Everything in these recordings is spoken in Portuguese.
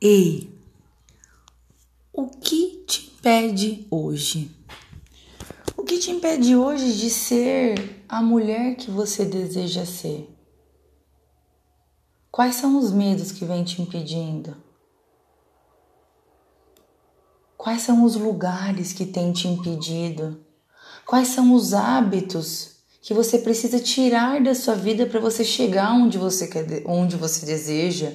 Ei, o que te impede hoje? O que te impede hoje de ser a mulher que você deseja ser? Quais são os medos que vêm te impedindo? Quais são os lugares que têm te impedido? Quais são os hábitos que você precisa tirar da sua vida para você chegar onde você quer, onde você deseja?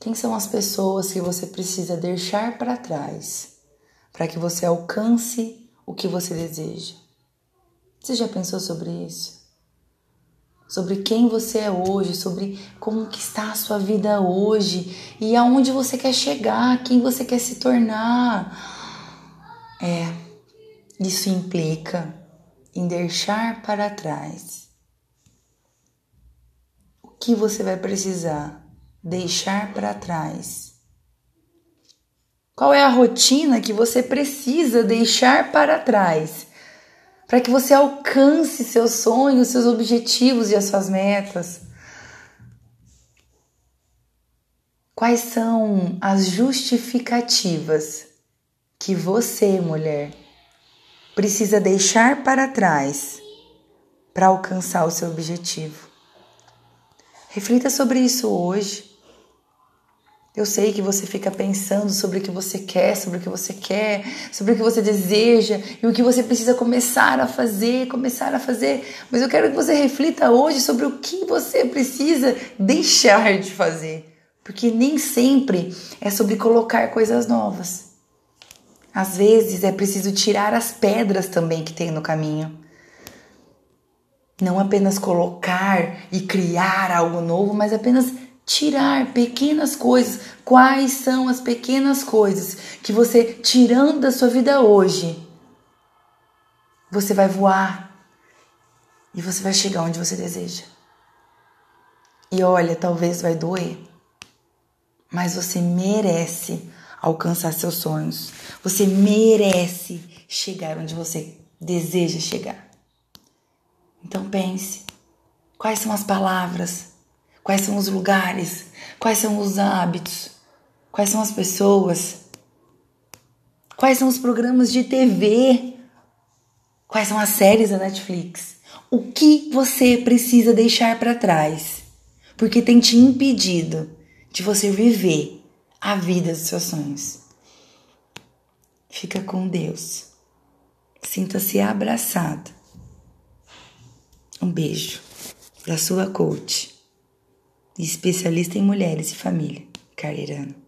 Quem são as pessoas que você precisa deixar para trás para que você alcance o que você deseja? Você já pensou sobre isso? Sobre quem você é hoje, sobre como que está a sua vida hoje e aonde você quer chegar, quem você quer se tornar. É, isso implica em deixar para trás o que você vai precisar deixar para trás? Qual é a rotina que você precisa deixar para trás para que você alcance seus sonhos, seus objetivos e as suas metas? Quais são as justificativas que você, mulher, precisa deixar para trás para alcançar o seu objetivo? Reflita sobre isso hoje. Eu sei que você fica pensando sobre o que você quer, sobre o que você quer, sobre o que você deseja e o que você precisa começar a fazer, começar a fazer. Mas eu quero que você reflita hoje sobre o que você precisa deixar de fazer. Porque nem sempre é sobre colocar coisas novas. Às vezes é preciso tirar as pedras também que tem no caminho. Não apenas colocar e criar algo novo, mas apenas tirar pequenas coisas. Quais são as pequenas coisas que você, tirando da sua vida hoje, você vai voar e você vai chegar onde você deseja? E olha, talvez vai doer, mas você merece alcançar seus sonhos. Você merece chegar onde você deseja chegar. Então pense: quais são as palavras Quais são os lugares? Quais são os hábitos? Quais são as pessoas? Quais são os programas de TV? Quais são as séries da Netflix? O que você precisa deixar para trás? Porque tem te impedido de você viver a vida dos seus sonhos. Fica com Deus. Sinta-se abraçado. Um beijo da sua coach especialista em mulheres e família, Carreirano.